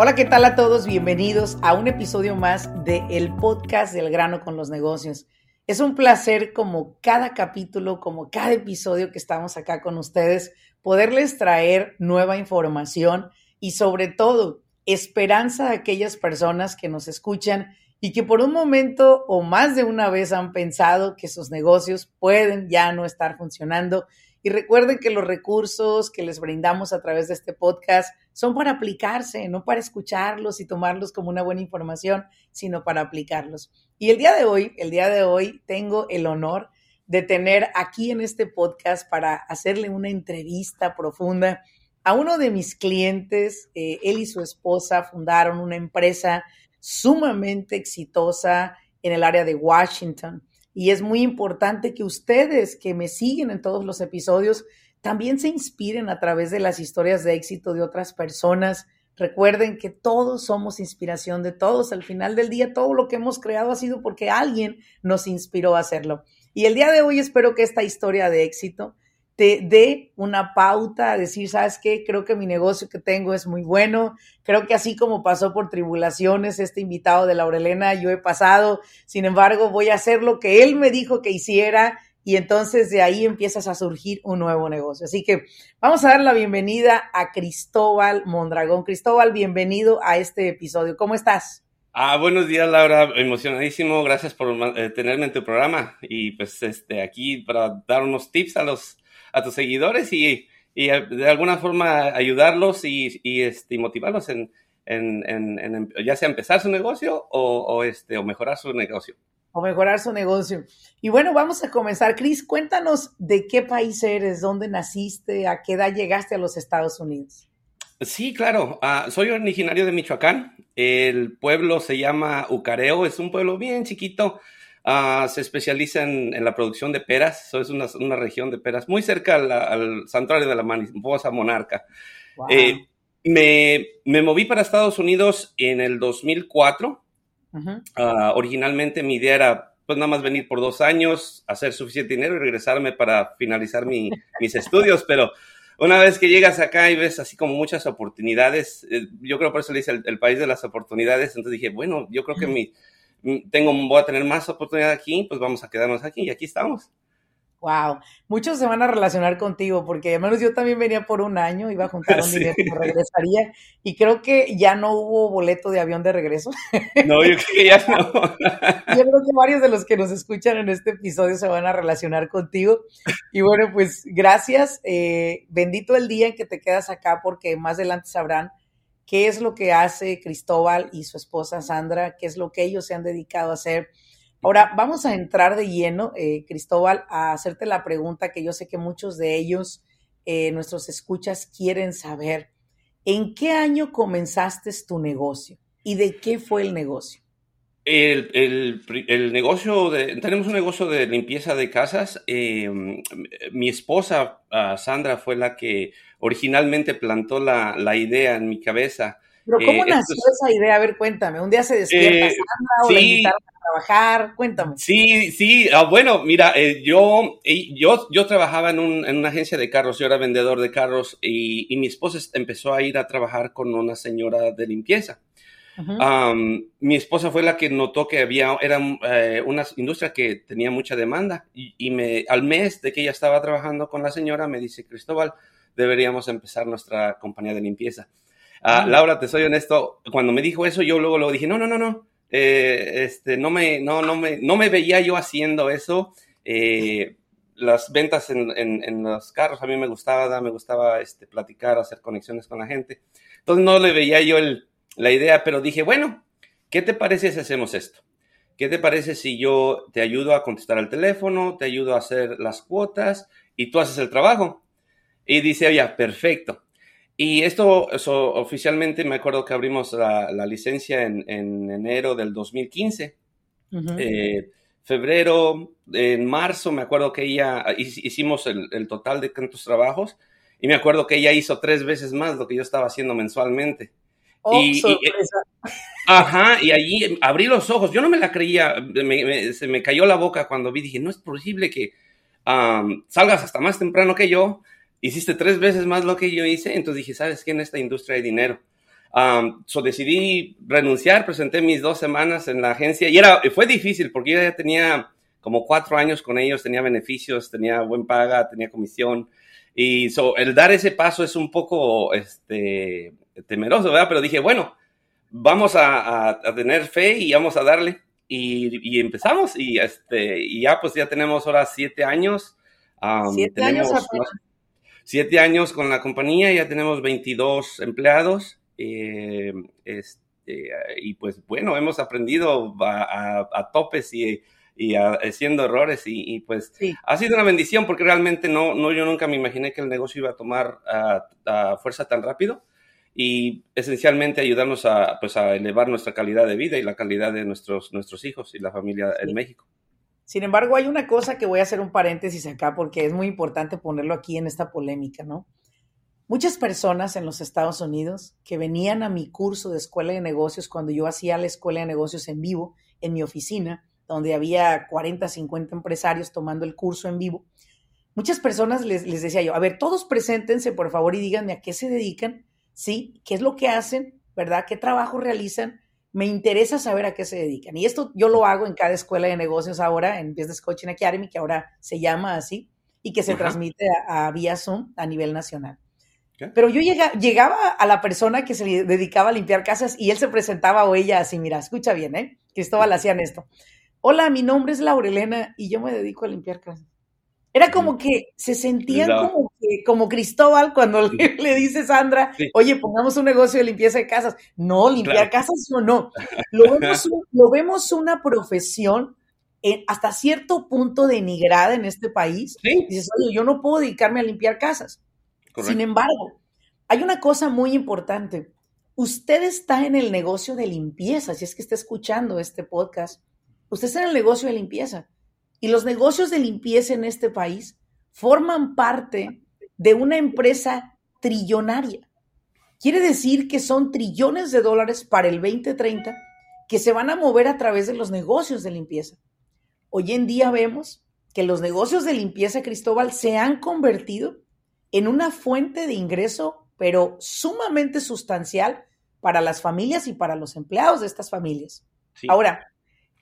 Hola, ¿qué tal a todos? Bienvenidos a un episodio más de el podcast del grano con los negocios. Es un placer como cada capítulo, como cada episodio que estamos acá con ustedes, poderles traer nueva información y sobre todo esperanza a aquellas personas que nos escuchan y que por un momento o más de una vez han pensado que sus negocios pueden ya no estar funcionando. Y recuerden que los recursos que les brindamos a través de este podcast son para aplicarse, no para escucharlos y tomarlos como una buena información, sino para aplicarlos. Y el día de hoy, el día de hoy tengo el honor de tener aquí en este podcast para hacerle una entrevista profunda a uno de mis clientes. Eh, él y su esposa fundaron una empresa sumamente exitosa en el área de Washington. Y es muy importante que ustedes que me siguen en todos los episodios también se inspiren a través de las historias de éxito de otras personas. Recuerden que todos somos inspiración de todos. Al final del día, todo lo que hemos creado ha sido porque alguien nos inspiró a hacerlo. Y el día de hoy espero que esta historia de éxito te dé una pauta a decir, ¿sabes qué? Creo que mi negocio que tengo es muy bueno. Creo que así como pasó por tribulaciones este invitado de Laurelena, yo he pasado. Sin embargo, voy a hacer lo que él me dijo que hiciera y entonces de ahí empiezas a surgir un nuevo negocio. Así que vamos a dar la bienvenida a Cristóbal Mondragón. Cristóbal, bienvenido a este episodio. ¿Cómo estás? Ah, buenos días, Laura. Emocionadísimo. Gracias por eh, tenerme en tu programa. Y pues este, aquí para dar unos tips a los a tus seguidores y, y de alguna forma ayudarlos y, y, este, motivarlos en, en, en, ya sea empezar su negocio o, o, este, o mejorar su negocio. O mejorar su negocio. Y bueno, vamos a comenzar. Cris, cuéntanos de qué país eres, dónde naciste, a qué edad llegaste a los Estados Unidos. Sí, claro. Uh, soy originario de Michoacán. El pueblo se llama Ucareo. Es un pueblo bien chiquito. Uh, se especializa en, en, la producción de peras. Eso es una, una, región de peras muy cerca al, al santuario de la mariposa monarca. Wow. Eh, me, me, moví para Estados Unidos en el 2004. Uh -huh. uh, originalmente mi idea era pues nada más venir por dos años, hacer suficiente dinero y regresarme para finalizar mi, mis estudios, pero una vez que llegas acá y ves así como muchas oportunidades, eh, yo creo por eso le dice el, el, país de las oportunidades, entonces dije, bueno, yo creo que mi, tengo, voy a tener más oportunidad aquí, pues vamos a quedarnos aquí y aquí estamos. Wow, muchos se van a relacionar contigo porque al menos yo también venía por un año, iba a juntar un sí. dinero y regresaría y creo que ya no hubo boleto de avión de regreso. No, yo creo que ya no. yo creo que varios de los que nos escuchan en este episodio se van a relacionar contigo y bueno, pues gracias, eh, bendito el día en que te quedas acá porque más adelante sabrán qué es lo que hace Cristóbal y su esposa Sandra, qué es lo que ellos se han dedicado a hacer. Ahora, vamos a entrar de lleno, eh, Cristóbal, a hacerte la pregunta que yo sé que muchos de ellos, eh, nuestros escuchas, quieren saber. ¿En qué año comenzaste tu negocio y de qué fue el negocio? El, el, el negocio, de, tenemos un negocio de limpieza de casas. Eh, mi esposa, uh, Sandra, fue la que originalmente plantó la, la idea en mi cabeza. Pero ¿cómo eh, nació es, esa idea? A ver, cuéntame. ¿Un día se despierta eh, Sandra o sí, la invitaron a trabajar? Cuéntame. Sí, sí. Ah, bueno, mira, eh, yo, yo, yo trabajaba en, un, en, una agencia de carros. Yo era vendedor de carros y, y mi esposa empezó a ir a trabajar con una señora de limpieza. Uh -huh. um, mi esposa fue la que notó que había, era eh, una industria que tenía mucha demanda y, y, me, al mes de que ella estaba trabajando con la señora me dice, Cristóbal, deberíamos empezar nuestra compañía de limpieza. Uh, uh Laura, te soy honesto, cuando me dijo eso, yo luego, luego dije, no, no, no, no, eh, este, no, me, no, no, me, no me veía yo haciendo eso. Eh, las ventas en, en, en, los carros a mí me gustaba, me gustaba este, platicar, hacer conexiones con la gente. Entonces no le veía yo el, la idea, pero dije, bueno, ¿qué te parece si hacemos esto? ¿qué te parece si yo te ayudo a contestar al teléfono, te ayudo a hacer las cuotas y tú haces el trabajo? Y dice, oye, perfecto. Y esto oficialmente me acuerdo que abrimos la, licencia en, enero del 2015. Eh, febrero, en marzo, me acuerdo que ella hicimos el, total de tantos trabajos y me acuerdo que ella hizo tres veces más lo que yo estaba haciendo mensualmente. Oh, y, ajá, y allí abrí los ojos. Yo no me la creía, se me cayó la boca cuando vi, dije, no es posible que salgas hasta más temprano que yo hiciste tres veces más lo que yo hice, entonces dije, ¿sabes qué? En esta industria hay dinero. Um, so decidí renunciar, presenté mis dos semanas en la agencia y era, fue difícil porque yo ya tenía como cuatro años con ellos, tenía beneficios, tenía buen paga, tenía comisión. Y so, el dar ese paso es un poco este, temeroso, ¿verdad? Pero dije, bueno, vamos a, a, tener fe y vamos a darle. Y, y, empezamos y, este, y ya pues ya tenemos ahora siete años. Um, siete años siete años con la compañía, ya tenemos 22 empleados. Eh, este, y pues bueno, hemos aprendido a, topes y, haciendo errores y, pues ha sido una bendición porque realmente no, no, yo nunca me imaginé que el negocio iba a tomar fuerza tan rápido y esencialmente ayudarnos a, pues, a elevar nuestra calidad de vida y la calidad de nuestros, nuestros hijos y la familia en México. Sin embargo, hay una cosa que voy a hacer un paréntesis acá porque es muy importante ponerlo aquí en esta polémica, ¿no? Muchas personas en los Estados Unidos que venían a mi curso de escuela de negocios cuando yo hacía la escuela de negocios en vivo en mi oficina, donde había 40, 50 empresarios tomando el curso en vivo, muchas personas les, les decía yo, a ver, todos preséntense por favor y díganme a qué se dedican, ¿sí? ¿Qué es lo que hacen? ¿Verdad? ¿Qué trabajo realizan? me interesa saber a qué se dedican. Y esto yo lo hago en cada escuela de negocios ahora, en Business Coaching Academy, que ahora se llama así, y que se transmite a, vía Zoom a nivel nacional. Pero yo llegaba a la persona que se dedicaba a limpiar casas y él se presentaba o ella así, mira, escucha bien, ¿eh? Cristóbal hacían esto. Hola, mi nombre es Laurelena y yo me dedico a limpiar casas. Era como que se sentían como, como Cristóbal cuando le, dice Sandra, oye, pongamos un negocio de limpieza de casas. No, limpiar casas o no. Lo vemos, lo vemos una profesión eh, hasta cierto punto denigrada en este país. Dices, oye, yo no puedo dedicarme a limpiar casas. Sin embargo, hay una cosa muy importante. Usted está en el negocio de limpieza, si es que está escuchando este podcast. Usted está en el negocio de limpieza. Y los negocios de limpieza en este país forman parte de una empresa trillonaria. Quiere decir que son trillones de dólares para el 2030 que se van a mover a través de los negocios de limpieza. Hoy en día vemos que los negocios de limpieza, Cristóbal, se han convertido en una fuente de ingreso, pero sumamente sustancial para las familias y para los empleados de estas familias. Ahora,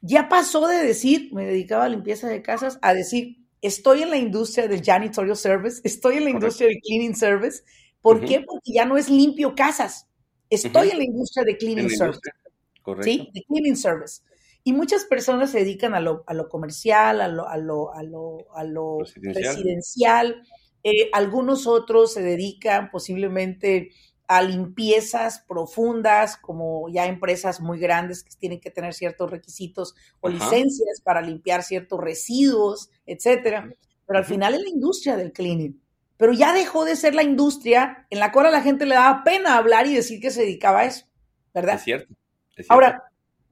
ya pasó de decir, me dedicaba a limpieza de casas, a decir, estoy en la industria del janitorial service, estoy en la industria del cleaning service. ¿Por qué? Porque ya no es limpio casas. Estoy en la industria de cleaning service. Sí, de cleaning service. Y muchas personas se dedican a lo, a lo comercial, a lo, a lo, a lo, a lo residencial. Eh, algunos otros se dedican posiblemente a limpiezas profundas, como ya empresas muy grandes que tienen que tener ciertos requisitos o licencias para limpiar ciertos residuos, etcétera. Pero al final es la industria del cleaning. Pero ya dejó de ser la industria en la cual a la gente le daba pena hablar y decir que se dedicaba a eso, ¿verdad? Es cierto. Es cierto. Ahora,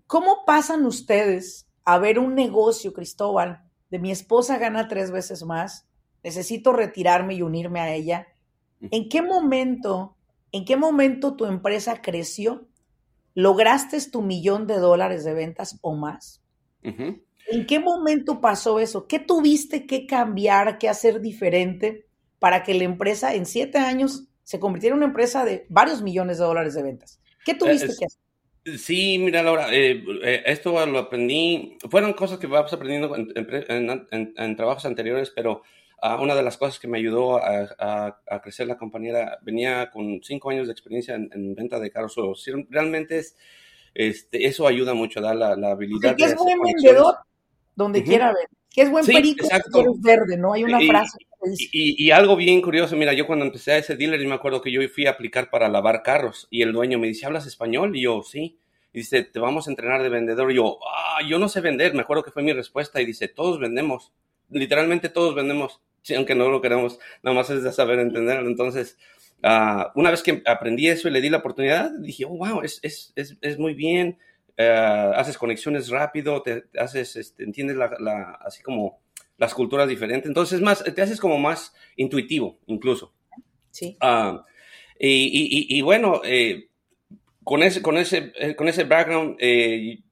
¿cómo pasan ustedes a ver un negocio, Cristóbal, de mi esposa gana tres veces más, necesito retirarme y unirme a ella? ¿En qué momento ¿En qué momento tu empresa creció? ¿Lograste tu millón de dólares de ventas o más? ¿En qué momento pasó eso? ¿Qué tuviste que cambiar, que hacer diferente para que la empresa en siete años se convirtiera en una empresa de varios millones de dólares de ventas? ¿Qué tuviste que hacer? Sí, mira, Laura, eh, eh, esto lo aprendí, fueron cosas que vas aprendiendo en trabajos anteriores, pero una de las cosas que me ayudó a, crecer la compañía venía con cinco años de experiencia en, venta de carros. realmente es, este, eso ayuda mucho, da la, habilidad. que es buen vendedor donde quiera ver. Que es buen perico eres verde, ¿no? Hay una frase. Y, y, algo bien curioso, mira, yo cuando empecé a ese dealer, y me acuerdo que yo fui a aplicar para lavar carros y el dueño me dice, ¿hablas español? Y yo, sí. Y dice, te vamos a entrenar de vendedor. Y yo, ah, yo no sé vender. Me acuerdo que fue mi respuesta. Y dice, todos vendemos. Literalmente todos vendemos. Aunque no lo queremos, nada más es de saber entenderlo. Entonces, uh, una vez que aprendí eso y le di la oportunidad, dije, oh, wow, es, es, es, es muy bien. Uh, haces conexiones rápido, te, haces, este, entiendes la, la, así como las culturas diferentes. Entonces, más, te haces como más intuitivo, incluso. Sí. Uh, y, y, y, bueno, eh, con, ese, con, ese, eh, con ese background, eh,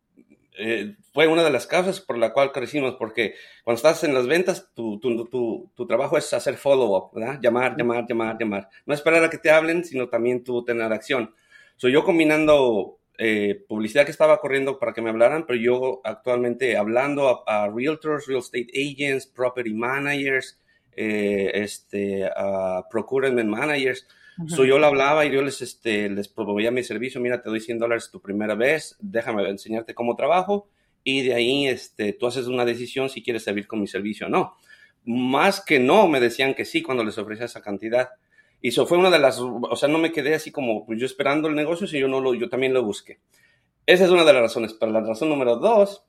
eh, fue una de las causas por la cual crecimos, porque cuando estás en las ventas, tu, tu, tu, tu trabajo es hacer follow-up, ¿verdad? Llamar, llamar, llamar, llamar. No esperar a que te hablen, sino también tú tener acción. Soy yo combinando eh, publicidad que estaba corriendo para que me hablaran, pero yo actualmente hablando a, a realtors, real estate agents, property managers, eh, este, a procurement managers. Uh -huh. so, yo le hablaba y yo les, este, les promovía mi servicio. Mira, te doy 100 dólares tu primera vez, déjame enseñarte cómo trabajo y de ahí este, tú haces una decisión si quieres servir con mi servicio o no. Más que no, me decían que sí cuando les ofrecía esa cantidad. Y eso fue una de las, o sea, no me quedé así como yo esperando el negocio, si yo no lo, yo también lo busqué. Esa es una de las razones. Pero la razón número dos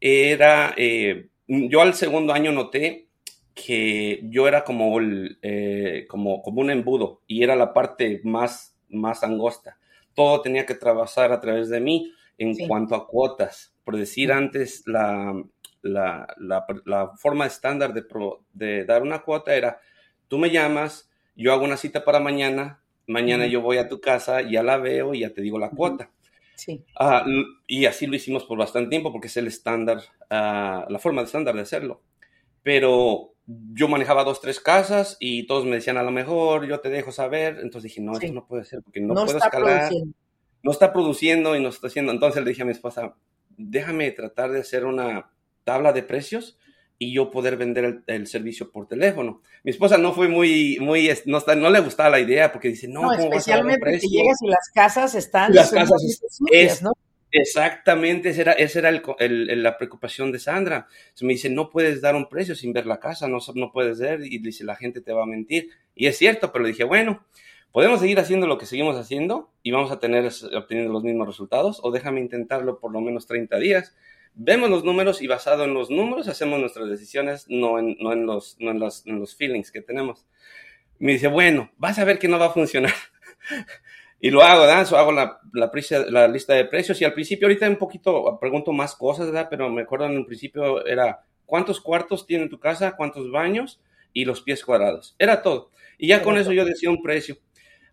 era, eh, yo al segundo año noté que yo era como, el, eh, como, como un embudo y era la parte más, más angosta. Todo tenía que trabajar a través de mí en sí. cuanto a cuotas. Por decir sí. antes, la, la, la, la, forma estándar de, pro, de dar una cuota era, tú me llamas, yo hago una cita para mañana, mañana uh -huh. yo voy a tu casa, ya la veo y ya te digo la cuota. Sí. Uh, y así lo hicimos por bastante tiempo porque es el estándar, uh, la forma estándar de hacerlo. Pero yo manejaba dos, tres casas y todos me decían a lo mejor yo te dejo saber. Entonces dije, no, sí. esto no puede ser porque no, no puedo escalar. Produciendo. No está produciendo y no está haciendo. Entonces le dije a mi esposa, déjame tratar de hacer una tabla de precios y yo poder vender el, el, servicio por teléfono. Mi esposa no fue muy, muy, no, está, no le gustaba la idea porque dice, no, no ¿cómo especialmente vas a si llegas y las casas están las casas sucias, ¿no? Exactamente, esa era, esa era el, la preocupación de Sandra. Se me dice, no puedes dar un precio sin ver la casa, no, no puedes ver, y dice, la gente te va a mentir. Y es cierto, pero le dije, bueno, podemos seguir haciendo lo que seguimos haciendo y vamos a tener obteniendo los mismos resultados, o déjame intentarlo por lo menos 30 días. Vemos los números y basado en los números hacemos nuestras decisiones, no en, no en, los, no en, los, en los feelings que tenemos. Me dice, bueno, vas a ver que no va a funcionar. Y lo hago, ¿verdad? So, hago la, la, la, lista de precios y al principio, ahorita un poquito pregunto más cosas, ¿verdad? Pero me acuerdo en el principio era cuántos cuartos tiene tu casa, cuántos baños y los pies cuadrados. Era todo. Y ya con eso yo decía un precio.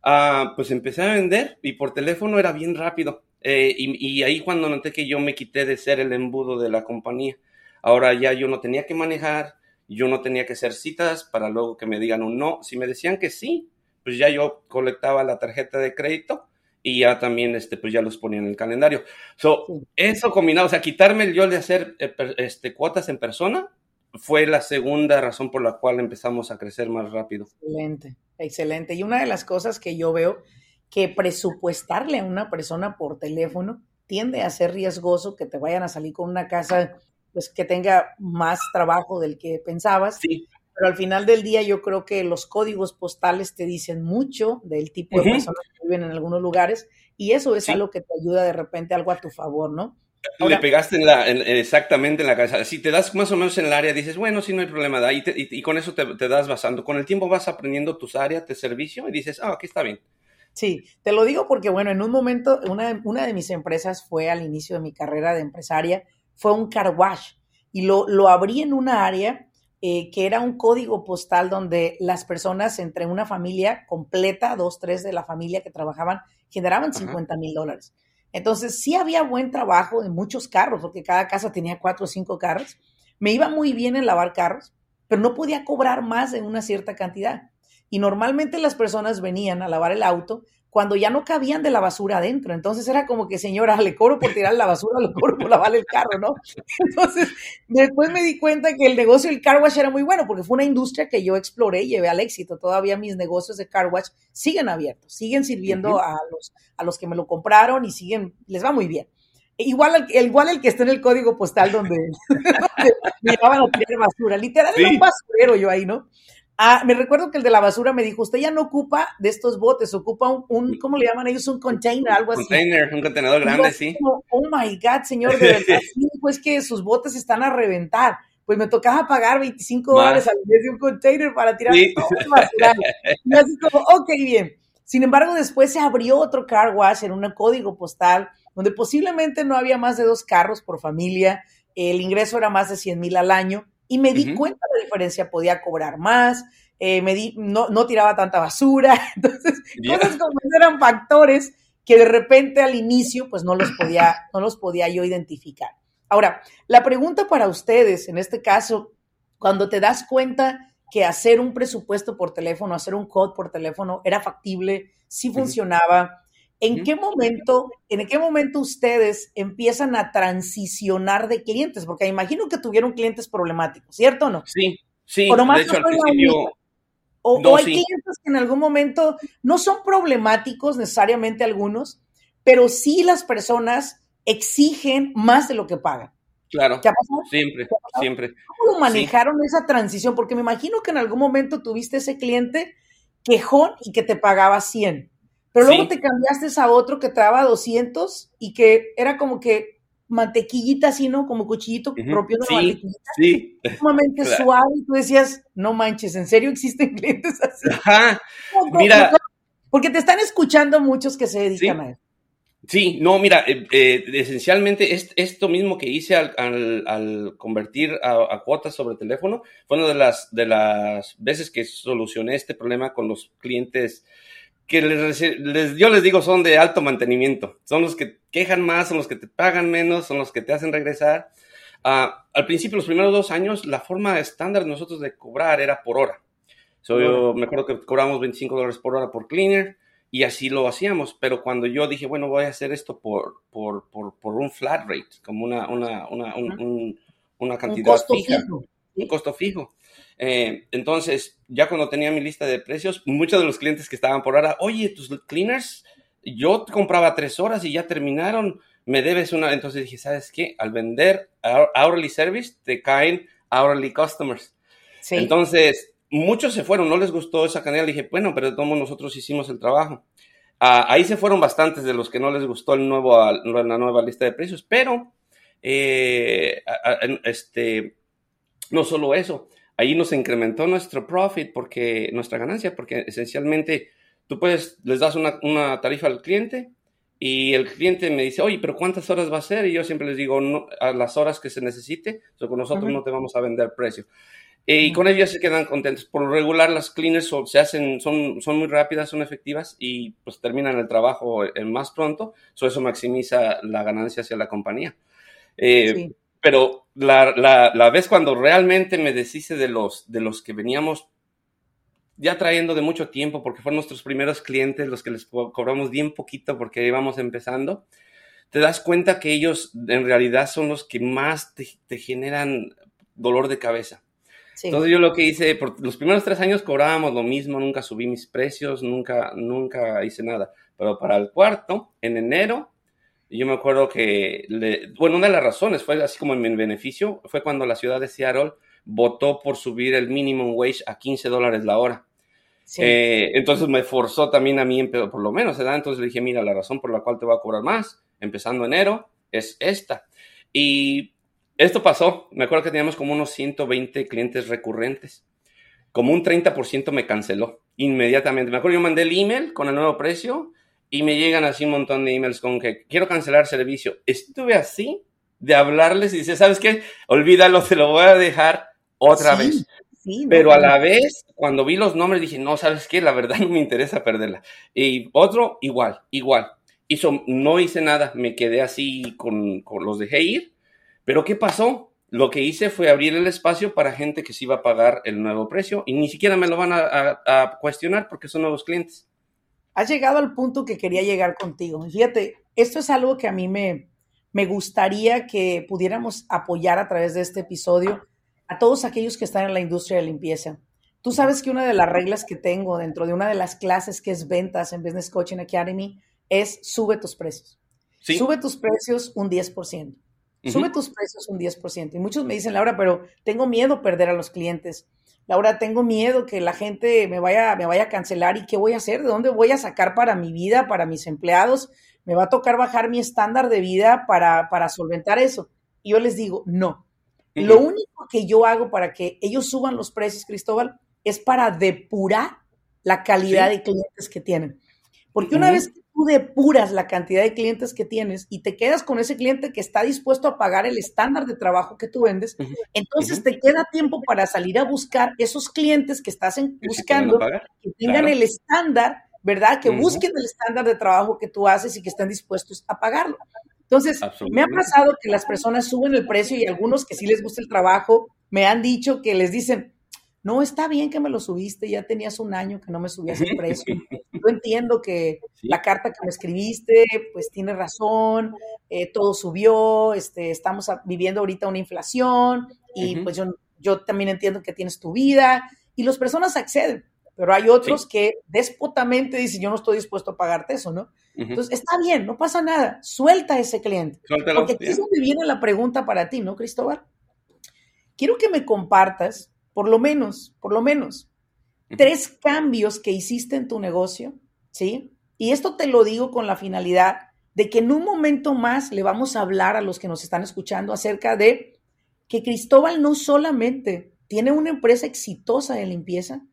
Uh, pues empecé a vender y por teléfono era bien rápido. Eh, y, y ahí cuando noté que yo me quité de ser el embudo de la compañía. Ahora ya yo no tenía que manejar, yo no tenía que hacer citas para luego que me digan un no. Si me decían que sí, pues ya yo colectaba la tarjeta de crédito y ya también, este, pues ya los ponía en el calendario. So, sí. eso combinado, o sea, quitarme el yo de hacer este, cuotas en persona fue la segunda razón por la cual empezamos a crecer más rápido. Excelente, excelente. Y una de las cosas que yo veo que presupuestarle a una persona por teléfono tiende a ser riesgoso que te vayan a salir con una casa pues que tenga más trabajo del que pensabas. Sí pero al final del día yo creo que los códigos postales te dicen mucho del tipo de uh -huh. personas que viven en algunos lugares y eso es sí. algo que te ayuda de repente algo a tu favor, ¿no? Ahora, Le pegaste en la, en, exactamente en la cabeza. Si te das más o menos en el área, dices, bueno, sí, no hay problema. Y, te, y, y con eso te, te, das basando. Con el tiempo vas aprendiendo tus áreas de servicio y dices, ah, aquí está bien. Sí, te lo digo porque, bueno, en un momento, una, una de mis empresas fue al inicio de mi carrera de empresaria, fue un car wash y lo, lo abrí en una área eh, que era un código postal donde las personas entre una familia completa, dos, tres de la familia que trabajaban, generaban 50 mil dólares. Entonces, sí había buen trabajo en muchos carros, porque cada casa tenía cuatro o cinco carros. Me iba muy bien en lavar carros, pero no podía cobrar más de una cierta cantidad. Y normalmente las personas venían a lavar el auto cuando ya no cabían de la basura adentro. Entonces era como que, señora, le cobro por tirar la basura, le cobro por lavar el carro, ¿no? Entonces, después me di cuenta que el negocio del car wash era muy bueno, porque fue una industria que yo exploré y llevé al éxito. Todavía mis negocios de car wash siguen abiertos, siguen sirviendo uh -huh. a, los, a los que me lo compraron y siguen, les va muy bien. Igual, igual el que está en el código postal donde, donde me llevaban a tirar basura. Literal, sí. era un basurero yo ahí, ¿no? Ah, me recuerdo que el de la basura me dijo, usted ya no ocupa de estos botes, ocupa un, ¿cómo le llaman ellos? Un container, algo así. Container, un contenedor grande, sí. oh my God, señor, de verdad, sí, pues que sus botes están a reventar. Pues me tocaba pagar 25 dólares al mes de un container para tirar todo el basura. Y así como, ok, bien. Sin embargo, después se abrió otro car wash en un código postal donde posiblemente no había más de dos carros por familia, el ingreso era más de 100 mil al año y me di cuenta de la diferencia, podía cobrar más, eh, me di, no, no, tiraba tanta basura, entonces cosas como eran factores que de repente al inicio pues no los podía, no los podía yo identificar. Ahora, la pregunta para ustedes, en este caso, cuando te das cuenta que hacer un presupuesto por teléfono, hacer un code por teléfono era factible, sí funcionaba, ¿En qué momento, en qué momento ustedes empiezan a transicionar de clientes? Porque imagino que tuvieron clientes problemáticos, ¿cierto o no? Sí, sí. O de hecho, al principio... O, hay clientes que en algún momento no son problemáticos necesariamente algunos, pero sí las personas exigen más de lo que pagan. Claro. ¿Qué ha pasado? Siempre, siempre. ¿Cómo manejaron esa transición? Porque me imagino que en algún momento tuviste ese cliente quejón y que te pagaba 100 pero luego te cambiaste a otro que te daba 200 y que era como que mantequillita así, ¿no? Como cuchillito propio de sí, mantequillita. Sí. Sumamente suave y tú decías, no manches, ¿en serio existen clientes así? Ajá. mira. Porque te están escuchando muchos que se dedican a eso. Sí, no, mira, eh, eh, esencialmente es, esto mismo que hice al, convertir a, cuotas sobre teléfono fue una de las, de las veces que solucioné este problema con los clientes que les, yo les digo son de alto mantenimiento. Son los que quejan más, son los que te pagan menos, son los que te hacen regresar. Ah, al principio, los primeros dos años, la forma estándar nosotros de cobrar era por hora. yo me acuerdo que cobramos 25 dólares por hora por cleaner y así lo hacíamos. Pero cuando yo dije, bueno, voy a hacer esto por, por, por, por un flat rate, como una, una, una, una cantidad fija, un costo fijo. Eh, entonces, ya cuando tenía mi lista de precios, muchos de los clientes que estaban por ahora, oye, tus cleaners, yo compraba tres horas y ya terminaron, me debes una. Entonces dije, ¿sabes qué? Al vender hourly service, te caen hourly customers. Entonces, muchos se fueron, no les gustó esa canela. dije, bueno, pero todos nosotros hicimos el trabajo. Ah, ahí se fueron bastantes de los que no les gustó el nuevo, la nueva lista de precios, pero eh, este, no solo eso, ahí nos incrementó nuestro profit, porque nuestra ganancia, porque esencialmente tú puedes, les das una, tarifa al cliente y el cliente me dice, oye, pero ¿cuántas horas va a ser? Y yo siempre les digo, no, a las horas que se necesite, o con nosotros no te vamos a vender precio. Y con ellos se quedan contentos. Por lo regular, las cleaners se hacen, son, son muy rápidas, son efectivas y pues terminan el trabajo más pronto. eso maximiza la ganancia hacia la compañía. Eh, pero la, la, la, vez cuando realmente me deshice de los, de los que veníamos ya trayendo de mucho tiempo, porque fueron nuestros primeros clientes, los que les cobramos bien poquito porque íbamos empezando, te das cuenta que ellos en realidad son los que más te, te generan dolor de cabeza. Entonces yo lo que hice, por los primeros tres años cobrábamos lo mismo, nunca subí mis precios, nunca, nunca hice nada. Pero para el cuarto, en enero, yo me acuerdo que, bueno, una de las razones fue así como en mi beneficio, fue cuando la ciudad de Seattle votó por subir el minimum wage a 15 dólares la hora. Eh, entonces me forzó también a mí, por lo menos, ¿verdad? Entonces le dije, mira, la razón por la cual te voy a cobrar más, empezando enero, es esta. Y esto pasó, me acuerdo que teníamos como unos 120 clientes recurrentes. Como un 30% me canceló inmediatamente. Me acuerdo, yo mandé el email con el nuevo precio y me llegan así un montón de emails con que quiero cancelar servicio. Estuve así de hablarles y dice, ¿sabes qué? Olvídalo, te lo voy a dejar otra vez. Pero a la vez, cuando vi los nombres, dije, no, ¿sabes qué? La verdad no me interesa perderla. Y otro, igual, igual. Hizo, no hice nada, me quedé así con, con los dejé ir. Pero ¿qué pasó? Lo que hice fue abrir el espacio para gente que se iba a pagar el nuevo precio y ni siquiera me lo van a, a cuestionar porque son nuevos clientes has llegado al punto que quería llegar contigo. Fíjate, esto es algo que a mí me, me gustaría que pudiéramos apoyar a través de este episodio a todos aquellos que están en la industria de limpieza. Tú sabes que una de las reglas que tengo dentro de una de las clases que es ventas en Business Coaching Academy es sube tus precios. Sube tus precios un 10%. Sube tus precios un 10%. Y muchos me dicen, Laura, pero tengo miedo perder a los clientes. Laura, tengo miedo que la gente me vaya, me vaya a cancelar y qué voy a hacer, de dónde voy a sacar para mi vida, para mis empleados, me va a tocar bajar mi estándar de vida para, para solventar eso. Y yo les digo, no. Lo único que yo hago para que ellos suban los precios, Cristóbal, es para depurar la calidad de clientes que tienen. Porque una vez que tú depuras la cantidad de clientes que tienes y te quedas con ese cliente que está dispuesto a pagar el estándar de trabajo que tú vendes, entonces te queda tiempo para salir a buscar esos clientes que estás buscando, que tengan el estándar, ¿verdad? Que busquen el estándar de trabajo que tú haces y que estén dispuestos a pagarlo. Entonces, me ha pasado que las personas suben el precio y algunos que sí les gusta el trabajo me han dicho que les dicen, no, está bien que me lo subiste, ya tenías un año que no me subías el precio. Yo entiendo que la carta que me escribiste, pues tiene razón, eh, todo subió, este, estamos viviendo ahorita una inflación y pues yo, yo también entiendo que tienes tu vida y las personas acceden, pero hay otros que despotamente dicen, yo no estoy dispuesto a pagarte eso, ¿no? Entonces, está bien, no pasa nada, suelta a ese cliente. porque aquí es donde viene la pregunta para ti, ¿no, Cristóbal? Quiero que me compartas por lo menos, por lo menos, tres cambios que hiciste en tu negocio, ¿sí? Y esto te lo digo con la finalidad de que en un momento más le vamos a hablar a los que nos están escuchando acerca de que Cristóbal no solamente tiene una empresa exitosa de limpieza,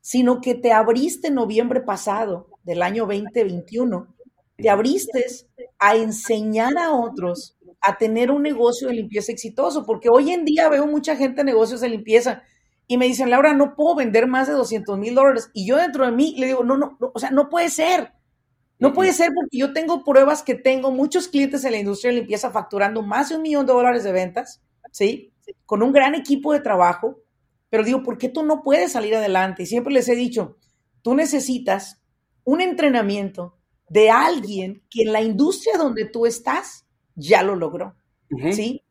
sino que te abriste en noviembre pasado del año 2021, te abriste a enseñar a otros a tener un negocio de limpieza exitoso, porque hoy en día veo mucha gente en negocios de limpieza y me dicen, Laura, no puedo vender más de 200 mil dólares. Y yo dentro de mí le digo, no, no, o sea, no puede ser. No puede ser porque yo tengo pruebas que tengo muchos clientes en la industria de limpieza facturando más de un millón de dólares de ventas, ¿sí? Con un gran equipo de trabajo. Pero digo, ¿por qué tú no puedes salir adelante? Y siempre les he dicho, tú necesitas un entrenamiento de alguien que en la industria donde tú estás ya lo logró, ¿sí?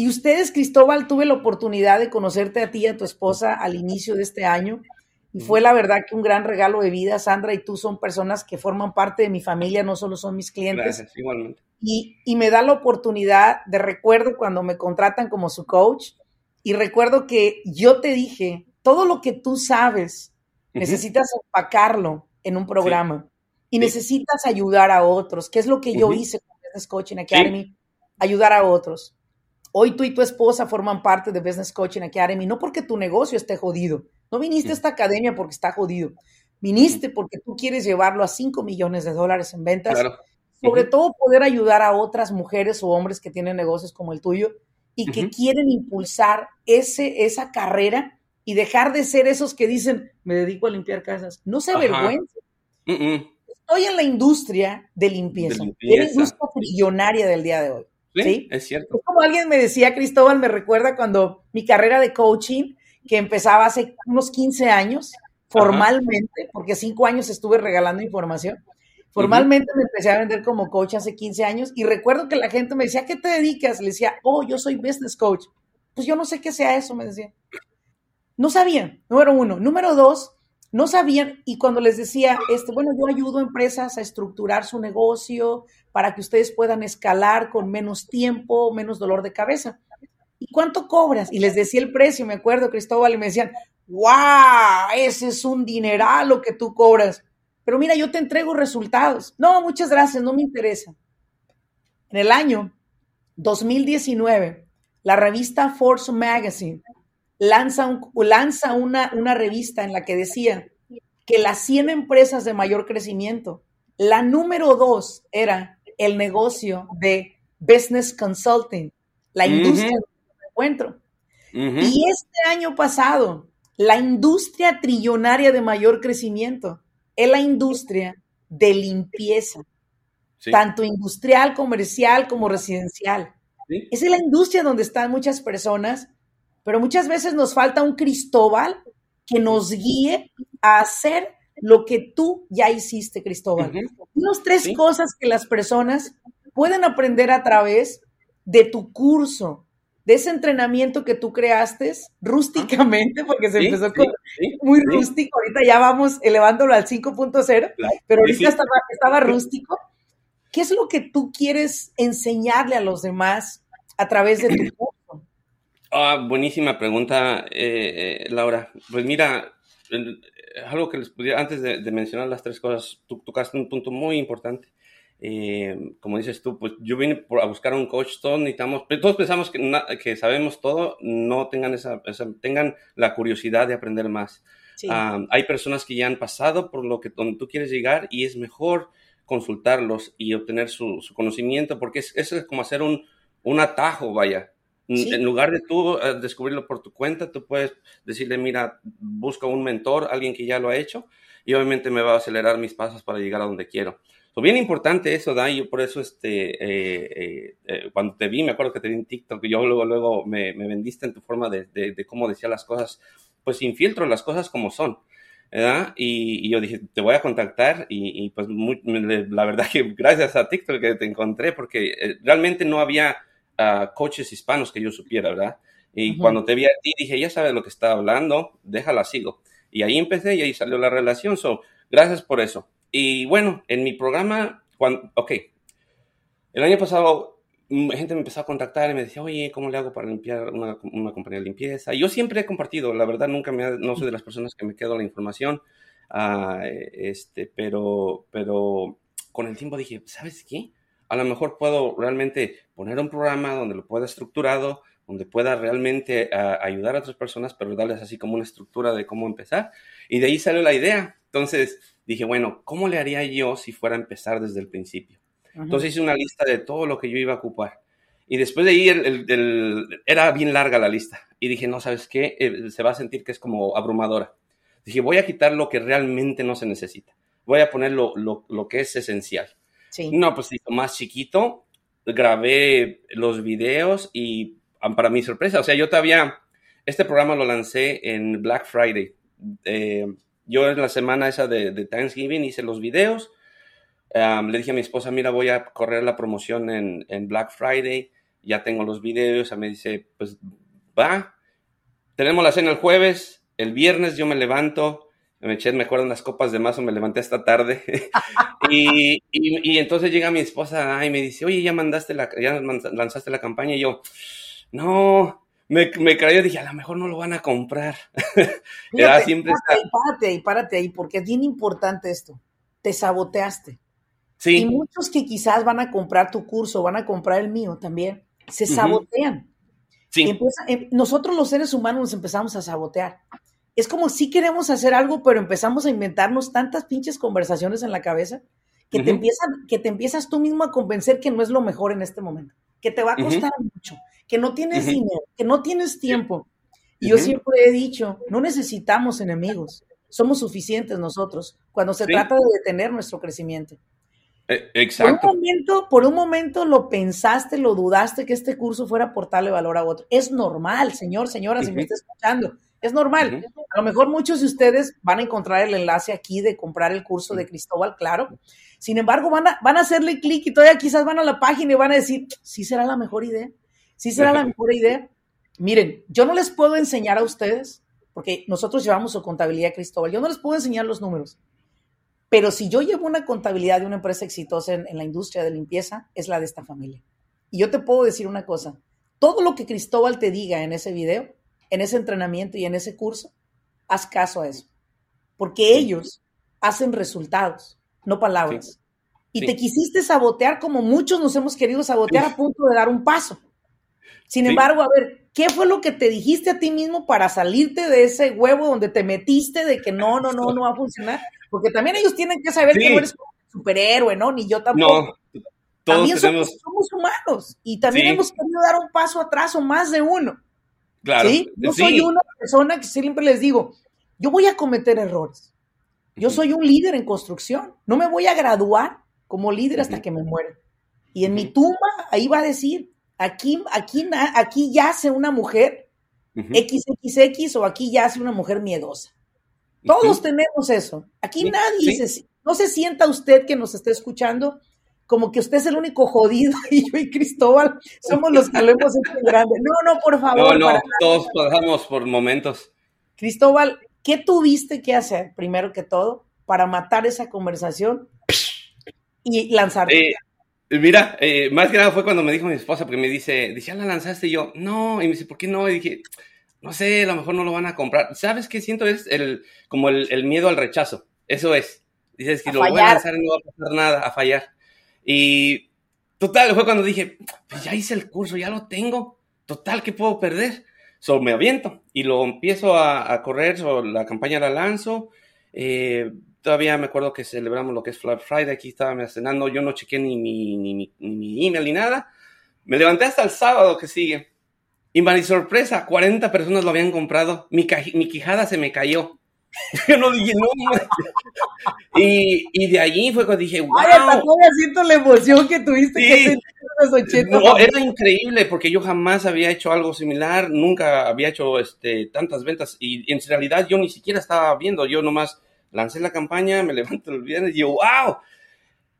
Y ustedes, Cristóbal, tuve la oportunidad de conocerte a ti y a tu esposa al inicio de este año. Y fue la verdad que un gran regalo de vida. Sandra y tú son personas que forman parte de mi familia, no solo son mis clientes. Gracias, igualmente. Y, y me da la oportunidad de recuerdo cuando me contratan como su coach. Y recuerdo que yo te dije, todo lo que tú sabes, necesitas empacarlo en un programa. Y necesitas ayudar a otros, que es lo que yo hice con Business Coaching Academy, ayudar a otros. Hoy tú y tu esposa forman parte de Business Coaching Academy, no porque tu negocio esté jodido. No viniste a esta academia porque está jodido. Viniste porque tú quieres llevarlo a 5 millones de dólares en ventas. Sobre todo poder ayudar a otras mujeres o hombres que tienen negocios como el tuyo y que quieren impulsar ese, esa carrera y dejar de ser esos que dicen, me dedico a limpiar casas. No se avergüencen. Estoy en la industria de limpieza. De limpieza. la industria trillonaria del día de hoy. Sí, es cierto. como alguien me decía, Cristóbal, me recuerda cuando mi carrera de coaching, que empezaba hace unos 15 años, formalmente, porque cinco años estuve regalando información, formalmente me empecé a vender como coach hace 15 años y recuerdo que la gente me decía, ¿a qué te dedicas? Le decía, oh, yo soy business coach. Pues yo no sé qué sea eso, me decía. No sabían, número uno. Número dos, no sabían y cuando les decía, este, bueno, yo ayudo a empresas a estructurar su negocio para que ustedes puedan escalar con menos tiempo, menos dolor de cabeza. ¿Y cuánto cobras? Y les decía el precio, me acuerdo, Cristóbal, y me decían, wow, ese es un dineral lo que tú cobras. Pero mira, yo te entrego resultados. No, muchas gracias, no me interesa. En el año 2019, la revista Force Magazine lanza, lanza una, una revista en la que decía que las 100 empresas de mayor crecimiento, la número dos era el negocio de business consulting, la industria del encuentro. Y este año pasado, la industria trillonaria de mayor crecimiento es la industria de limpieza, tanto industrial, comercial como residencial. Esa es la industria donde están muchas personas pero muchas veces nos falta un Cristóbal que nos guíe a hacer lo que tú ya hiciste, Cristóbal. Unas tres cosas que las personas pueden aprender a través de tu curso, de ese entrenamiento que tú creaste rústicamente, porque se empezó con, muy rústico, ahorita ya vamos elevándolo al 5.0, pero ahorita estaba, estaba rústico. ¿Qué es lo que tú quieres enseñarle a los demás a través de tu curso? Ah, buenísima pregunta, eh, eh, Laura. Pues mira, algo que les pudiera, antes de, mencionar las tres cosas, tú tocaste un punto muy importante. Eh, como dices tú, pues yo vine a buscar un coach, todos necesitamos, todos pensamos que, que sabemos todo, no tengan esa, tengan la curiosidad de aprender más. Ah, hay personas que ya han pasado por lo que donde tú quieres llegar y es mejor consultarlos y obtener su, conocimiento porque es, es como hacer un, un atajo, vaya. En lugar de tú eh, descubrirlo por tu cuenta, tú puedes decirle, mira, busca un mentor, alguien que ya lo ha hecho, y obviamente me va a acelerar mis pasos para llegar a donde quiero. Es bien importante eso, Dai, yo por eso, este, eh, eh, cuando te vi, me acuerdo que te vi en TikTok, yo luego, luego me, vendiste en tu forma de, de, cómo decía las cosas, pues sin filtro, las cosas como son. ¿verdad? Y, yo dije, te voy a contactar y, pues la verdad que gracias a TikTok que te encontré porque realmente no había coaches hispanos que yo supiera, ¿verdad? Y cuando te vi a ti, dije, ya sabes lo que está hablando, déjala, sigo. Y ahí empecé y ahí salió la relación. So, gracias por eso. Y bueno, en mi programa, cuando, ok, el año pasado gente me empezó a contactar y me decía, oye, ¿cómo le hago para limpiar una, una compañía de limpieza? Yo siempre he compartido, la verdad, nunca me, no soy de las personas que me quedo la información, uh, este, pero, pero con el tiempo dije, ¿sabes qué? A lo mejor puedo realmente poner un programa donde lo pueda estructurado, donde pueda realmente ah, ayudar a otras personas, pero darles así como una estructura de cómo empezar. Y de ahí salió la idea. Entonces dije, bueno, ¿cómo le haría yo si fuera a empezar desde el principio? Entonces hice una lista de todo lo que yo iba a ocupar. Y después de ahí era bien larga la lista. Y dije, no, ¿sabes qué? Eh, se va a sentir que es como abrumadora. Dije, voy a quitar lo que realmente no se necesita. Voy a poner lo, lo que es esencial. No, pues más chiquito, grabé los videos y para mi sorpresa, o sea, yo todavía, este programa lo lancé en Black Friday. Eh, yo en la semana esa de, Thanksgiving hice los videos. le dije a mi esposa, mira, voy a correr la promoción en, en Black Friday. Ya tengo los videos. Ella me dice, pues va. Tenemos la cena el jueves. El viernes yo me levanto me eché, me acuerdo, unas copas de mazo, me levanté esta tarde. y, y, entonces llega mi esposa y me dice, oye, ya mandaste la, ya lanzaste la campaña. Y yo, no, me, me y dije, a lo mejor no lo van a comprar. Era siempre párate, párate ahí, párate ahí, porque es bien importante esto. Te saboteaste. Sí. Y muchos que quizás van a comprar tu curso, van a comprar el mío también, se sabotean. Sí. Em, nosotros los seres humanos nos empezamos a sabotear es como si queremos hacer algo, pero empezamos a inventarnos tantas pinches conversaciones en la cabeza que, te, empiezan, que te empiezas tú mismo a convencer que no es lo mejor en este momento, que te va a costar mucho, que no tienes dinero, que no tienes tiempo. Y yo siempre he dicho, no necesitamos enemigos, somos suficientes nosotros cuando se trata de detener nuestro crecimiento. Exacto. Por un, momento, por un momento lo pensaste, lo dudaste que este curso fuera aportarle valor a otro. Es normal, señor, señora, si me está escuchando. Es normal. A lo mejor muchos de ustedes van a encontrar el enlace aquí de comprar el curso de Cristóbal, claro. Sin embargo, van a, van a hacerle clic y todavía quizás van a la página y van a decir, sí será la mejor idea, sí será la mejor idea. Miren, yo no les puedo enseñar a ustedes, porque nosotros llevamos su contabilidad, Cristóbal, yo no les puedo enseñar los números. Pero si yo llevo una contabilidad de una empresa exitosa en, en la industria de limpieza, es la de esta familia. Y yo te puedo decir una cosa, todo lo que Cristóbal te diga en ese video, en ese entrenamiento y en ese curso, haz caso a eso. Porque ellos hacen resultados, no palabras. Y te quisiste sabotear como muchos nos hemos querido sabotear a punto de dar un paso. Sin embargo, a ver, ¿qué fue lo que te dijiste a ti mismo para salirte de ese huevo donde te metiste de que no, no, no, no va a funcionar? Porque también ellos tienen que saber que no eres un superhéroe, ¿no? Ni yo tampoco. No, todos también somos, humanos y también hemos querido dar un paso atrás o más de uno. Claro. ¿sí? Yo soy una persona que siempre les digo, yo voy a cometer errores. Yo soy un líder en construcción. No me voy a graduar como líder hasta que me muera. Y en mi tumba, ahí va a decir, aquí, aquí, aquí yace una mujer XXX o aquí yace una mujer miedosa. Todos tenemos eso. Aquí nadie no se sienta usted que nos esté escuchando como que usted es el único jodido y yo y Cristóbal somos los que lo hemos hecho grande. No, no, por favor. No, no, todos pasamos por momentos. Cristóbal, ¿qué tuviste que hacer, primero que todo, para matar esa conversación y lanzarte? Mira, eh, más que nada fue cuando me dijo mi esposa, porque me dice, dice, ¿ya la lanzaste? Y yo, no. Y me dice, ¿por qué no? Y dije, no sé, a lo mejor no lo van a comprar. ¿Sabes qué siento? Es el, como el, miedo al rechazo. Eso es. Dices que lo voy a lanzar y no va a pasar nada, a fallar. Y total, fue cuando dije, pues ya hice el curso, ya lo tengo. Total, ¿qué puedo perder? So, me aviento y lo empiezo a, correr, so, la campaña la lanzo. Eh, todavía me acuerdo que celebramos lo que es Black Friday, aquí estaba cenando, yo no chequé ni mi, ni, ni, ni email ni nada. Me levanté hasta el sábado que sigue. Y mi sorpresa, 40 personas lo habían comprado. Mi, mi quijada se me cayó. Yo no dije, no. y, y de allí fue cuando dije, wow. Ay, hasta siento la emoción que tuviste que los 80. No, era increíble porque yo jamás había hecho algo similar, nunca había hecho este, tantas ventas y en realidad yo ni siquiera estaba viendo, yo nomás lancé la campaña, me levanto el viernes y yo, wow.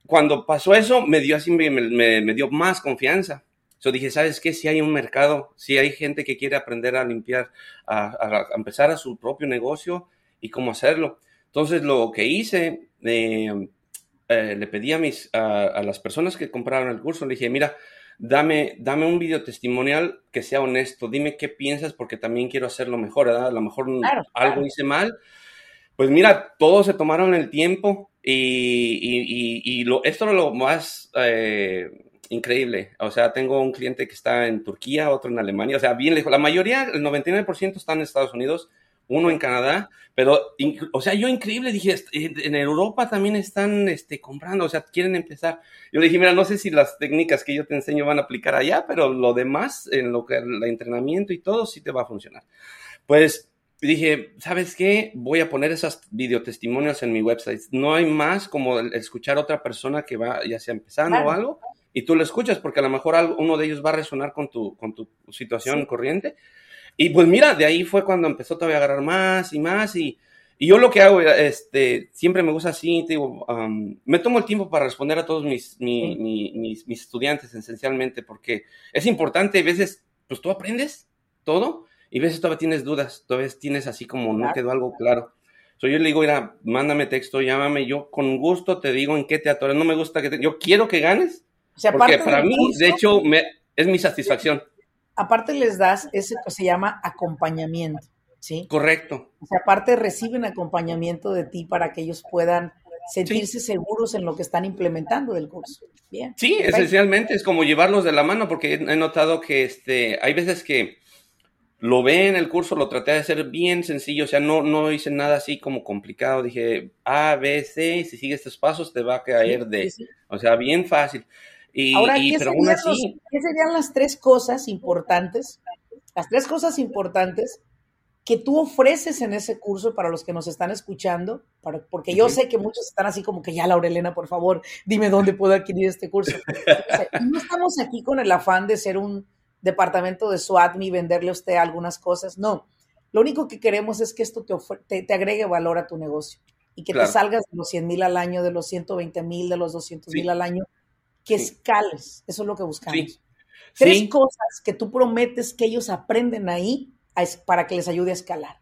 Cuando pasó eso, me dio así, me, me, me dio más confianza. Yo dije, ¿sabes qué? Si hay un mercado, si hay gente que quiere aprender a limpiar, a, a, empezar a su propio negocio y cómo hacerlo. Entonces, lo que hice, eh, eh, le pedí a, mis, a, las personas que compraron el curso, le dije, mira, dame, dame un video testimonial que sea honesto, dime qué piensas porque también quiero hacerlo mejor, ¿verdad? A lo mejor algo hice mal. Pues mira, todos se tomaron el tiempo y, y, y, lo, esto es lo más eh, increíble. O sea, tengo un cliente que está en Turquía, otro en Alemania, o sea, bien lejos. La mayoría, el 99% están en Estados Unidos, uno en Canadá, pero, o sea, yo increíble, dije, en Europa también están este, comprando, o sea, quieren empezar. Yo le dije, mira, no sé si las técnicas que yo te enseño van a aplicar allá, pero lo demás, en lo que el entrenamiento y todo, sí te va a funcionar. Pues dije, ¿sabes qué? Voy a poner esas videotestimonios en mi website. No hay más como escuchar a otra persona que va ya sea empezando o algo y tú lo escuchas porque a lo mejor uno de ellos va a resonar con tu, con tu situación corriente. Y pues mira, de ahí fue cuando empezó todavía a agarrar más y más y, y yo lo que hago, este, siempre me gusta así, te digo, me tomo el tiempo para responder a todos mis, mis, mis, estudiantes esencialmente porque es importante, a veces, pues tú aprendes todo y a veces todavía tienes dudas, todavía tienes así como no quedó algo claro. So, yo le digo, mira, mándame texto, llámame, yo con gusto te digo en qué te atoras. No me gusta que te... Yo quiero que ganes, porque para mí, de hecho, me, es mi satisfacción. Aparte les das ese que se llama acompañamiento, ¿sí? Correcto. O sea, aparte reciben acompañamiento de ti para que ellos puedan sentirse seguros en lo que están implementando del curso. Bien. Sí, esencialmente es como llevarlos de la mano, porque he notado que este, hay veces que lo ve en el curso, lo traté de hacer bien sencillo, o sea, no, no hice nada así como complicado, dije A, B, C, si sigues estos pasos te va a caer de, o sea, bien fácil. Y, Ahora, ¿qué, serían las tres cosas importantes? Las tres cosas importantes que tú ofreces en ese curso para los que nos están escuchando, para, porque yo sé que muchos están así como que ya, Laurelena, por favor, dime dónde puedo adquirir este curso. no estamos aquí con el afán de ser un departamento de SWAT ni venderle a usted algunas cosas, no. Lo único que queremos es que esto te, te, agregue valor a tu negocio y que te salgas de los 100 mil al año, de los 120 mil, de los 200 mil al año que escales. Eso es lo que buscamos. Tres cosas que tú prometes que ellos aprenden ahí para que les ayude a escalar.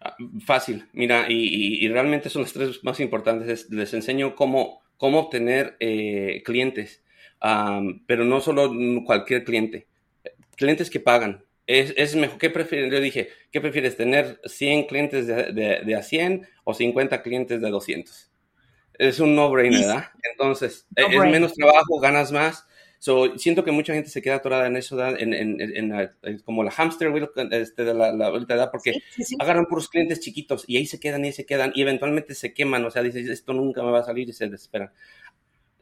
Ah, fácil, mira, y, realmente son las tres más importantes. Les enseño cómo, cómo obtener eh, clientes, pero no solo cualquier cliente, clientes que pagan. Es, es mejor, ¿qué prefieres? Yo dije, ¿qué prefieres? ¿Tener 100 clientes de, de a 100 o 50 clientes de 200? Es un no-brainer, ¿verdad? Entonces, e, es menos trabajo, ganas más. So, siento que mucha gente se queda atorada en eso, en, en, en, como la hamster wheel este, de la, la porque agarran puros clientes chiquitos y ahí se quedan y ahí se quedan y eventualmente se queman, o sea, dices, esto nunca me va a salir y se desesperan.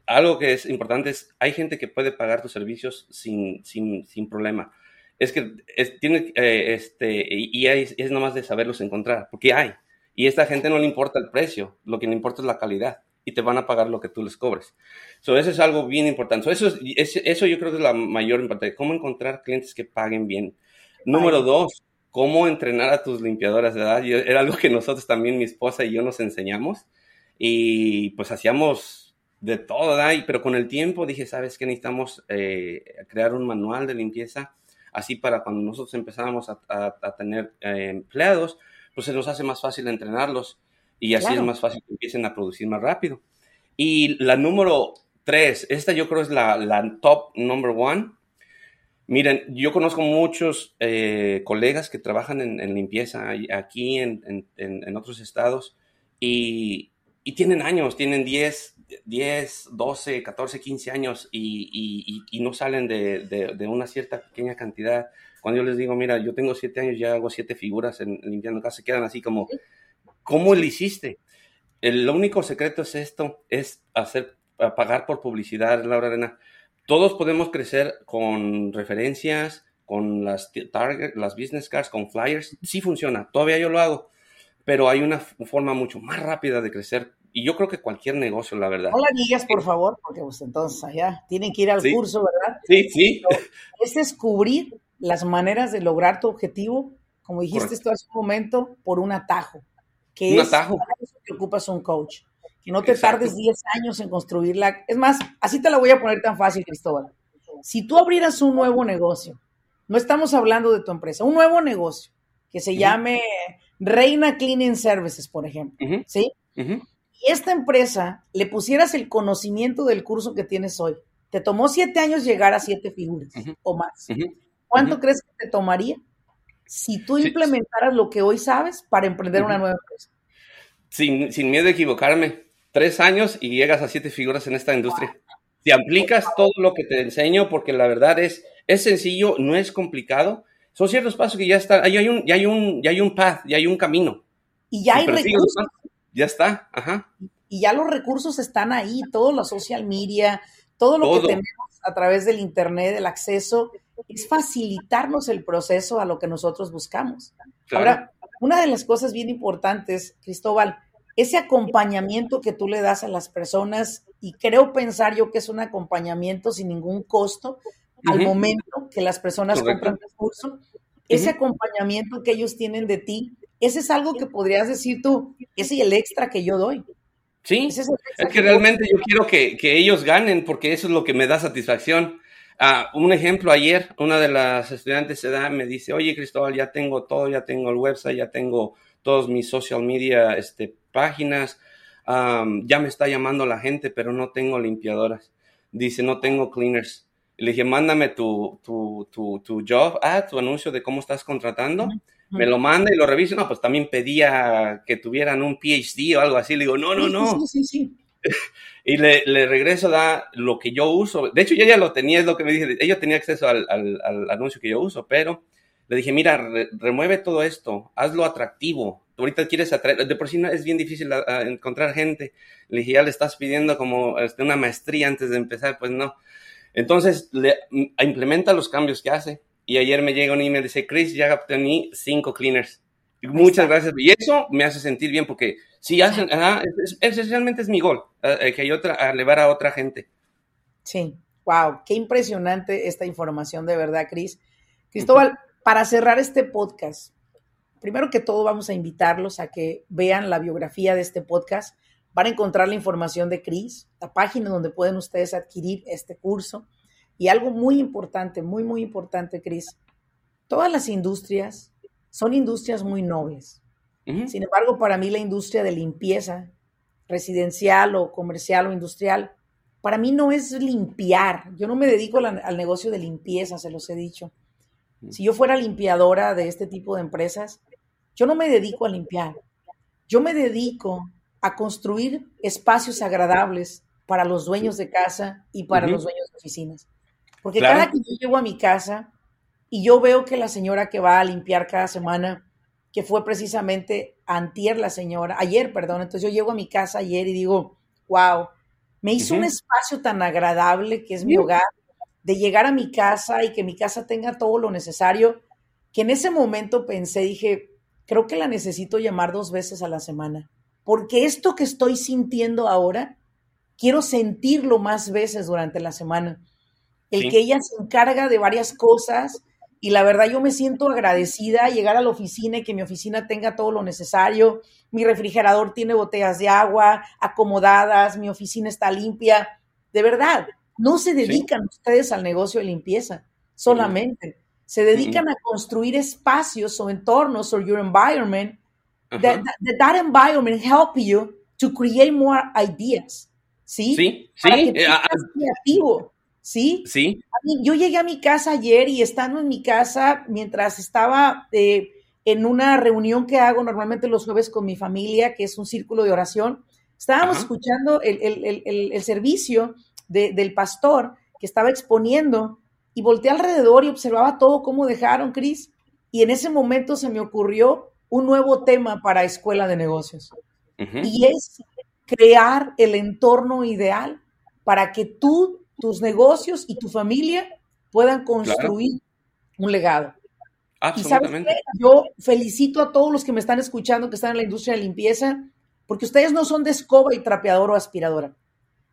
Algo que es importante es, hay gente que puede pagar tus servicios sin, sin, sin problema. Es que tiene, eh, este, y, es, es nomás de saberlos encontrar, porque hay. Y a esta gente no le importa el precio, lo que le importa es la calidad y te van a pagar lo que tú les cobres. So, eso es algo bien importante. eso, es, eso yo creo que es la mayor importancia. Cómo encontrar clientes que paguen bien. Número dos, cómo entrenar a tus limpiadoras de edad. era algo que nosotros también, mi esposa y yo nos enseñamos. Y pues hacíamos de todo, ¿verdad? pero con el tiempo dije, ¿sabes qué? Necesitamos eh, crear un manual de limpieza. Así para cuando nosotros empezábamos a, tener eh, empleados, pues se nos hace más fácil entrenarlos y así es más fácil que empiecen a producir más rápido. Y la número tres. Esta yo creo es la, la top number one. Miren, yo conozco muchos eh, colegas que trabajan en, limpieza aquí en, en, otros estados y, y, tienen años, tienen 10, 10, 12, 14, 15 años y, y no salen de, de, de, una cierta pequeña cantidad. Cuando yo les digo, mira, yo tengo 7 años, ya hago 7 figuras en, limpiando casa, se quedan así como, ¿cómo lo hiciste? El único secreto es esto, es hacer, pagar por publicidad, Laura Arena todos podemos crecer con referencias, con las target, las business cards, con flyers. Sí funciona, todavía yo lo hago, pero hay una forma mucho más rápida de crecer. Y yo creo que cualquier negocio, la verdad. No la digas, por favor, porque pues entonces allá tienen que ir al curso, ¿verdad? Sí, sí. es descubrir las maneras de lograr tu objetivo, como dijiste esto hace un momento, por un atajo. Que un atajo. que ocupas un coach que no te tardes 10 años en construirla. Es más, así te la voy a poner tan fácil, Cristóbal. Si tú abrieras un nuevo negocio, no estamos hablando de tu empresa, un nuevo negocio que se llame Reina Cleaning Services, por ejemplo, ¿sí? Y esta empresa le pusieras el conocimiento del curso que tienes hoy. Te tomó siete años llegar a siete figuras o más. ¿Cuánto crees que te tomaría si tú implementaras lo que hoy sabes para emprender una nueva empresa? Sin, sin miedo a equivocarme, tres años y llegas a siete figuras en esta industria. Si aplicas todo lo que te enseño, porque la verdad es, es sencillo, no es complicado. Son ciertos pasos que ya están, ya hay un, ya hay un, ya hay un path, ya hay un camino. Y ya hay recursos. Ya está, ajá. Y ya los recursos están ahí, todo lo social media, todo lo que tenemos a través del internet, el acceso, es facilitarnos el proceso a lo que nosotros buscamos. Ahora, una de las cosas bien importantes, Cristóbal, ese acompañamiento que tú le das a las personas, y creo pensar yo que es un acompañamiento sin ningún costo al momento que las personas compran el curso, ese acompañamiento que ellos tienen de ti, ese es algo que podrías decir tú, ese es el extra que yo doy. Sí, es, que, realmente yo quiero que, ellos ganen porque eso es lo que me da satisfacción. Ah, un ejemplo, ayer una de las estudiantes se da, me dice, oye Cristóbal, ya tengo todo, ya tengo el website, ya tengo todos mis social media este, páginas, ya me está llamando la gente, pero no tengo limpiadoras. Dice, no tengo cleaners. Le dije, mándame tu, tu, tu, tu job ad, tu anuncio de cómo estás contratando. Me lo manda y lo reviso. No, pues también pedía que tuvieran un PhD o algo así. Le digo, no, no, no. Sí, sí, sí. y le, le, regreso da lo que yo uso. De hecho, yo ya lo tenía, es lo que me dije. Ella tenía acceso al, al, anuncio que yo uso, pero le dije, mira, remueve todo esto, hazlo atractivo ahorita quieres atraer, de por sí no, es bien difícil encontrar gente. Le dije, ya le estás pidiendo como este, una maestría antes de empezar, pues no. Entonces, le, mm, implementa los cambios que hace. Y ayer me llega un email, dice, Chris, ya obtení cinco cleaners. Muchas gracias. Y eso me hace sentir bien porque hacen, esencialmente es mi gol, eh, que hay otra, a elevar a otra gente. Sí, wow, qué impresionante esta información de verdad, Chris. Cristóbal, para cerrar este podcast, primero que todo vamos a invitarlos a que vean la biografía de este podcast. Van a encontrar la información de Cris, la página donde pueden ustedes adquirir este curso. Y algo muy importante, muy, muy importante, Cris, todas las industrias son industrias muy nobles. Sin embargo, para mí la industria de limpieza, residencial o comercial o industrial, para mí no es limpiar. Yo no me dedico al negocio de limpieza, se los he dicho. Si yo fuera limpiadora de este tipo de empresas, yo no me dedico a limpiar, yo me dedico a construir espacios agradables para los dueños de casa y para los dueños de oficinas. Porque cada que yo llego a mi casa y yo veo que la señora que va a limpiar cada semana, que fue precisamente antier la señora, ayer, perdón, entonces yo llego a mi casa ayer y digo, wow, me hizo un espacio tan agradable que es mi hogar, de llegar a mi casa y que mi casa tenga todo lo necesario, que en ese momento pensé, dije, creo que la necesito llamar dos veces a la semana, porque esto que estoy sintiendo ahora, quiero sentirlo más veces durante la semana. El que ella se encarga de varias cosas y la verdad yo me siento agradecida llegar a la oficina y que mi oficina tenga todo lo necesario. Mi refrigerador tiene botellas de agua acomodadas, mi oficina está limpia. De verdad, no se dedican ustedes al negocio de limpieza solamente se dedican a construir espacios o entornos o your environment that, that, that, environment help you to create more ideas. ¿sí? Sí, Para sí. que tú eh, creativo, ¿sí? sí. Mí- Yo llegué a mi casa ayer y estando en mi casa, mientras estaba eh, en una reunión que hago normalmente los jueves con mi familia, que es un círculo de oración, estábamos Ajá. escuchando el, el- el- el- servicio de- del pastor que estaba exponiendo y volteé alrededor y observaba todo cómo dejaron, Cris. Y en ese momento se me ocurrió un nuevo tema para Escuela de Negocios y es crear el entorno ideal para que tú, tus negocios y tu familia puedan construir un legado. Y sabes Absolutamente. qué? Yo felicito a todos los que me están escuchando, que están en la industria de limpieza, porque ustedes no son de escoba y trapeador o aspiradora.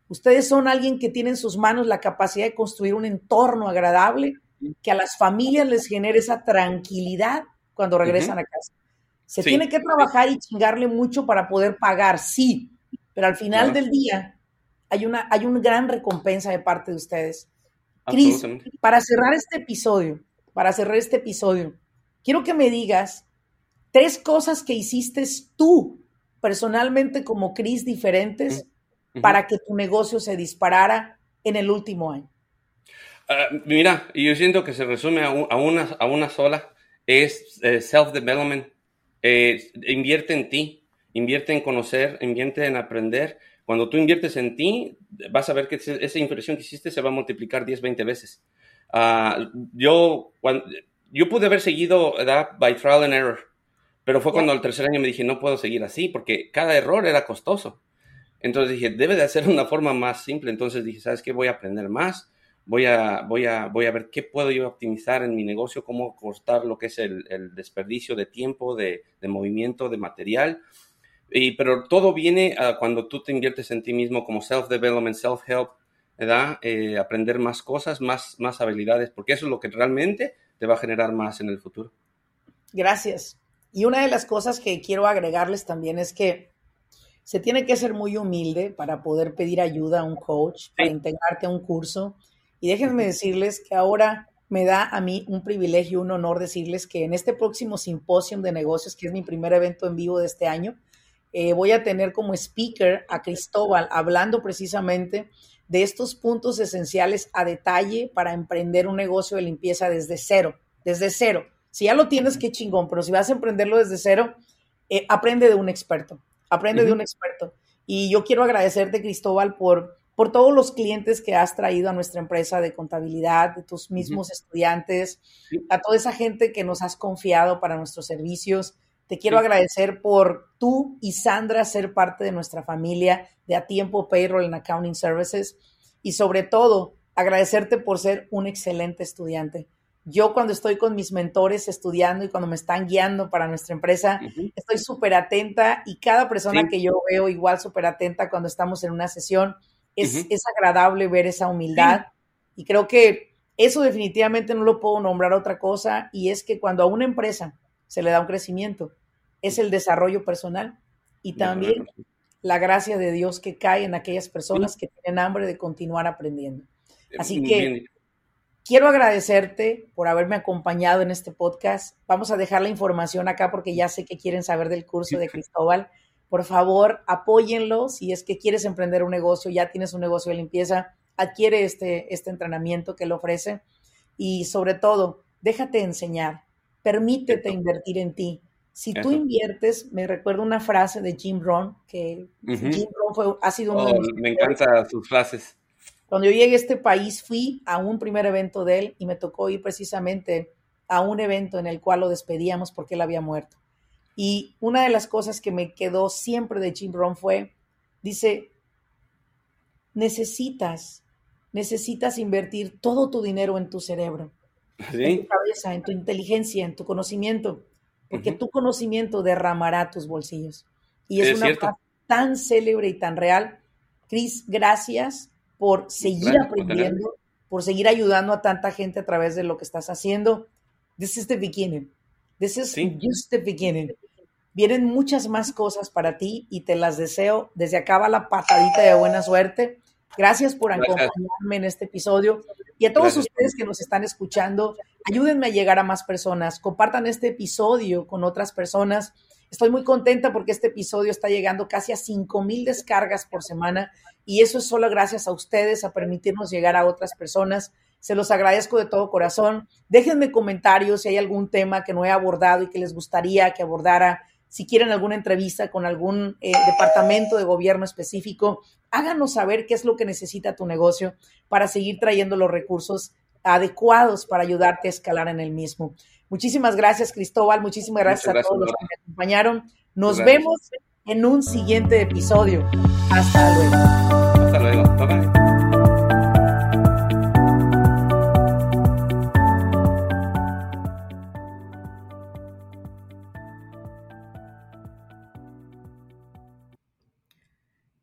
Ustedes son alguien que tiene en sus manos la capacidad de construir un entorno agradable que a las familias les genere esa tranquilidad cuando regresan a casa. Se Sí. tiene que trabajar y chingarle mucho para poder pagar, sí, pero al final del día hay una, hay una gran recompensa de parte de ustedes. Cris, para cerrar este episodio, para cerrar este episodio, quiero que me digas tres cosas que hiciste tú personalmente como Cris diferentes Ujú. para que tu negocio se disparara en el último año. Ah, mira, yo siento que se resume a, un- a una, a una sola, es eh, self-development. Eh, invierte en ti, invierte en conocer, invierte en aprender. Cuando tú inviertes en ti, vas a ver que esa inversión que hiciste se va a multiplicar 10, 20 veces. Ah, yo, cuan- yo pude haber seguido, ¿verdad? By trial and error, pero fue cuando al tercer año me dije, no puedo seguir así, porque cada error era costoso. Entonces dije, debe de hacer una forma más simple. Entonces dije, ¿sabes qué? Voy a aprender más. Voy a, voy a, voy a ver qué puedo yo optimizar en mi negocio, cómo cortar lo que es el, el desperdicio de tiempo, de, de movimiento, de material. Y, pero todo viene ah, cuando tú te inviertes en ti mismo como self-development, self-help, ¿verdad? Eh, aprender más cosas, más, más habilidades, porque eso es lo que realmente te va a generar más en el futuro. Gracias. Y una de las cosas que quiero agregarles también es que se tiene que ser muy humilde para poder pedir ayuda a un coach, para Sí. integrarte a un curso. Y déjenme decirles que ahora me da a mí un privilegio, un honor decirles que en este próximo simposio de negocios, que es mi primer evento en vivo de este año, eh, voy a tener como speaker a Cristóbal hablando precisamente de estos puntos esenciales a detalle para emprender un negocio de limpieza desde cero, desde cero. Si ya lo tienes, qué chingón, pero si vas a emprenderlo desde cero, eh, aprende de un experto, aprende de un experto. Y yo quiero agradecerte, Cristóbal, por, por todos los clientes que has traído a nuestra empresa de contabilidad, de tus mismos estudiantes, a toda esa gente que nos has confiado para nuestros servicios. Te quiero Sí. agradecer por tú y Sandra ser parte de nuestra familia de A Tiempo Payroll and Accounting Services y sobre todo agradecerte por ser un excelente estudiante. Yo cuando estoy con mis mentores estudiando y cuando me están guiando para nuestra empresa, estoy súper atenta y cada persona Sí. que yo veo igual súper atenta cuando estamos en una sesión, es, es agradable ver esa humildad y creo que eso definitivamente no lo puedo nombrar otra cosa y es que cuando a una empresa se le da un crecimiento, es el desarrollo personal y también la gracia de Dios que cae en aquellas personas que tienen hambre de continuar aprendiendo. Así que quiero agradecerte por haberme acompañado en este podcast. Vamos a dejar la información acá porque ya sé que quieren saber del curso de Cristóbal. Por favor, apóyenlo. Si es que quieres emprender un negocio, ya tienes un negocio de limpieza, adquiere este, este entrenamiento que le ofrece. Y sobre todo, déjate enseñar. Permítete invertir en ti. Si tú inviertes, me recuerdo una frase de Jim Rohn, que. Jim Rohn fue, ha sido uno Oh, de mis me encantan sus frases. cuando yo llegué a este país, fui a un primer evento de él y me tocó ir precisamente a un evento en el cual lo despedíamos porque él había muerto. Y una de las cosas que me quedó siempre de Jim Rohn fue, dice, necesitas, necesitas invertir todo tu dinero en tu cerebro, en tu cabeza, en tu inteligencia, en tu conocimiento, porque tu conocimiento derramará tus bolsillos. Y es, Es una cierto. frase tan célebre y tan real. Cris, gracias por seguir Gracias por aprendiendo, por seguir ayudando a tanta gente a través de lo que estás haciendo. This is the beginning. This is Sí. just the beginning. Vienen muchas más cosas para ti y te las deseo. Desde acá va la patadita de buena suerte. Gracias por Gracias. acompañarme en este episodio. Y a todos Gracias. ustedes que nos están escuchando, ayúdenme a llegar a más personas. Compartan este episodio con otras personas Estoy muy contenta porque este episodio está llegando casi a 5 mil descargas por semana y eso es solo gracias a ustedes, a permitirnos llegar a otras personas. Se los agradezco de todo corazón. Déjenme comentarios si hay algún tema que no he abordado y que les gustaría que abordara. Si quieren alguna entrevista con algún eh, departamento de gobierno específico, háganos saber qué es lo que necesita tu negocio para seguir trayendo los recursos adecuados para ayudarte a escalar en el mismo. Muchísimas gracias, Cristóbal. Muchísimas gracias, a todos los que me acompañaron. Nos vemos en un siguiente episodio. Hasta luego. Hasta luego. Bye bye.